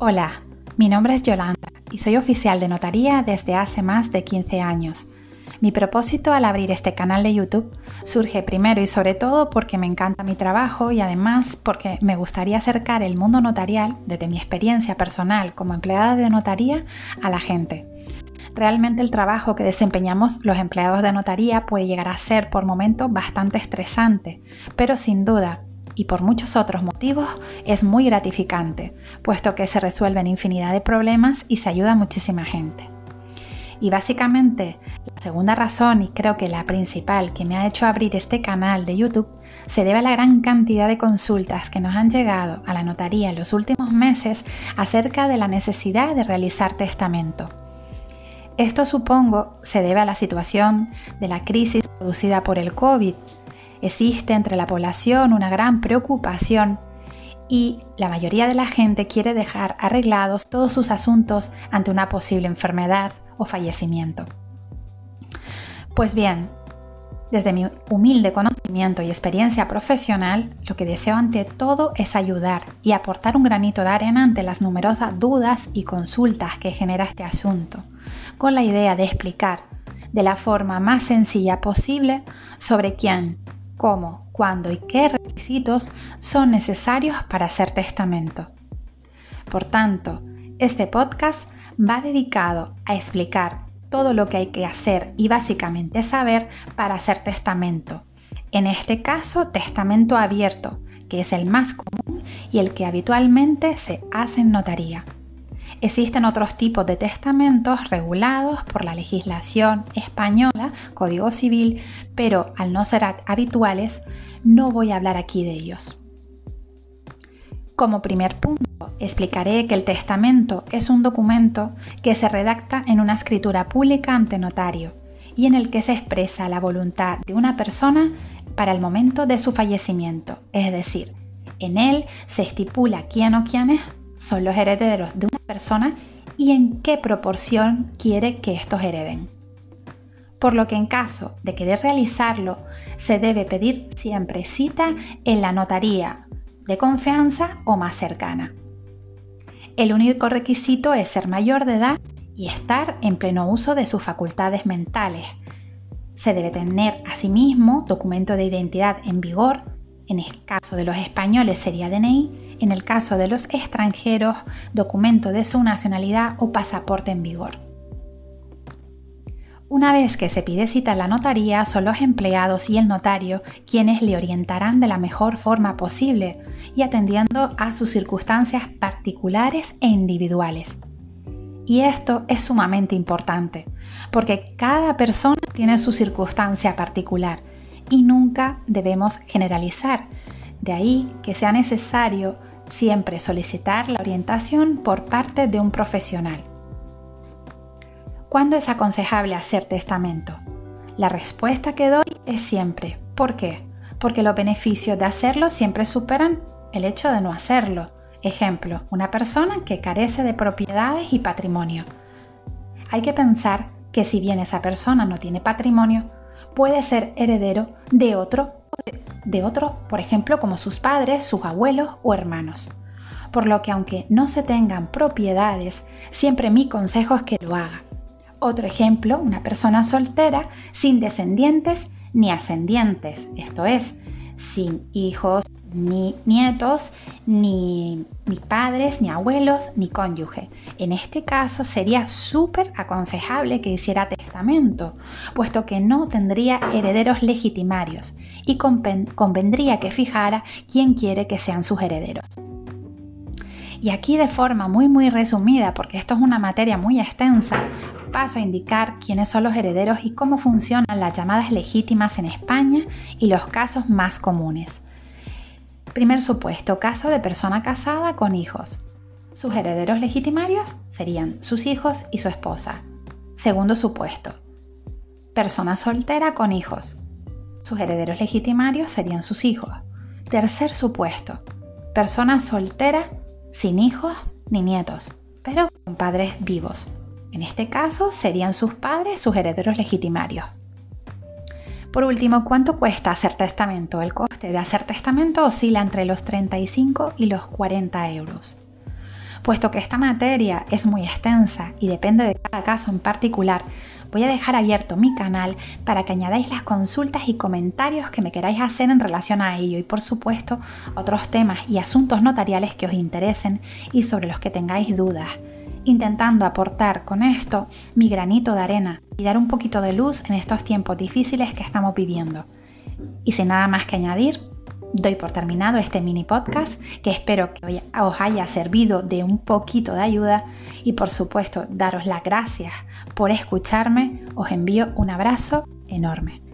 Hola, mi nombre es Yolanda y soy oficial de notaría desde hace más de 15 años. Mi propósito al abrir este canal de YouTube surge primero y sobre todo porque me encanta mi trabajo y además porque me gustaría acercar el mundo notarial desde mi experiencia personal como empleada de notaría a la gente. Realmente el trabajo que desempeñamos los empleados de notaría puede llegar a ser por momentos bastante estresante, pero sin duda y por muchos otros motivos es muy gratificante, puesto que se resuelven infinidad de problemas y se ayuda muchísima gente. Y básicamente la segunda razón, y creo que la principal que me ha hecho abrir este canal de YouTube, se debe a la gran cantidad de consultas que nos han llegado a la notaría en los últimos meses acerca de la necesidad de realizar testamento. Esto supongo se debe a la situación de la crisis producida por el COVID Existe entre la población una gran preocupación y la mayoría de la gente quiere dejar arreglados todos sus asuntos ante una posible enfermedad o fallecimiento. Pues bien, desde mi humilde conocimiento y experiencia profesional, lo que deseo ante todo es ayudar y aportar un granito de arena ante las numerosas dudas y consultas que genera este asunto, con la idea de explicar de la forma más sencilla posible sobre quién cómo, cuándo y qué requisitos son necesarios para hacer testamento. Por tanto, este podcast va dedicado a explicar todo lo que hay que hacer y básicamente saber para hacer testamento. En este caso, testamento abierto, que es el más común y el que habitualmente se hace en notaría. Existen otros tipos de testamentos regulados por la legislación española, Código Civil, pero al no ser habituales, no voy a hablar aquí de ellos. Como primer punto, explicaré que el testamento es un documento que se redacta en una escritura pública ante notario y en el que se expresa la voluntad de una persona para el momento de su fallecimiento, es decir, en él se estipula quién o quiénes son los herederos de una persona y en qué proporción quiere que estos hereden. Por lo que en caso de querer realizarlo, se debe pedir siempre cita en la notaría de confianza o más cercana. El único requisito es ser mayor de edad y estar en pleno uso de sus facultades mentales. Se debe tener asimismo documento de identidad en vigor, en el caso de los españoles sería DNI, en el caso de los extranjeros, documento de su nacionalidad o pasaporte en vigor. Una vez que se pide cita en la notaría, son los empleados y el notario quienes le orientarán de la mejor forma posible y atendiendo a sus circunstancias particulares e individuales. Y esto es sumamente importante, porque cada persona tiene su circunstancia particular y nunca debemos generalizar. De ahí que sea necesario Siempre solicitar la orientación por parte de un profesional. ¿Cuándo es aconsejable hacer testamento? La respuesta que doy es siempre. ¿Por qué? Porque los beneficios de hacerlo siempre superan el hecho de no hacerlo. Ejemplo, una persona que carece de propiedades y patrimonio. Hay que pensar que si bien esa persona no tiene patrimonio, puede ser heredero de otro de otro, por ejemplo, como sus padres, sus abuelos o hermanos. Por lo que aunque no se tengan propiedades, siempre mi consejo es que lo haga. Otro ejemplo, una persona soltera sin descendientes ni ascendientes, esto es, sin hijos ni nietos, ni, ni, padres, ni abuelos, ni cónyuge. En este caso sería súper aconsejable que hiciera testamento, puesto que no tendría herederos legitimarios y convendría que fijara quién quiere que sean sus herederos. Y aquí de forma muy muy resumida, porque esto es una materia muy extensa, paso a indicar quiénes son los herederos y cómo funcionan las llamadas legítimas en España y los casos más comunes. Primer supuesto, caso de persona casada con hijos. Sus herederos legitimarios serían sus hijos y su esposa. Segundo supuesto, persona soltera con hijos. Sus herederos legitimarios serían sus hijos. Tercer supuesto, persona soltera sin hijos ni nietos, pero con padres vivos. En este caso serían sus padres sus herederos legitimarios. Por último, ¿cuánto cuesta hacer testamento? El coste de hacer testamento oscila entre los 35 y los 40 euros. Puesto que esta materia es muy extensa y depende de cada caso en particular, voy a dejar abierto mi canal para que añadáis las consultas y comentarios que me queráis hacer en relación a ello y por supuesto otros temas y asuntos notariales que os interesen y sobre los que tengáis dudas intentando aportar con esto mi granito de arena y dar un poquito de luz en estos tiempos difíciles que estamos viviendo. Y sin nada más que añadir, doy por terminado este mini podcast que espero que os haya servido de un poquito de ayuda y por supuesto daros las gracias por escucharme. Os envío un abrazo enorme.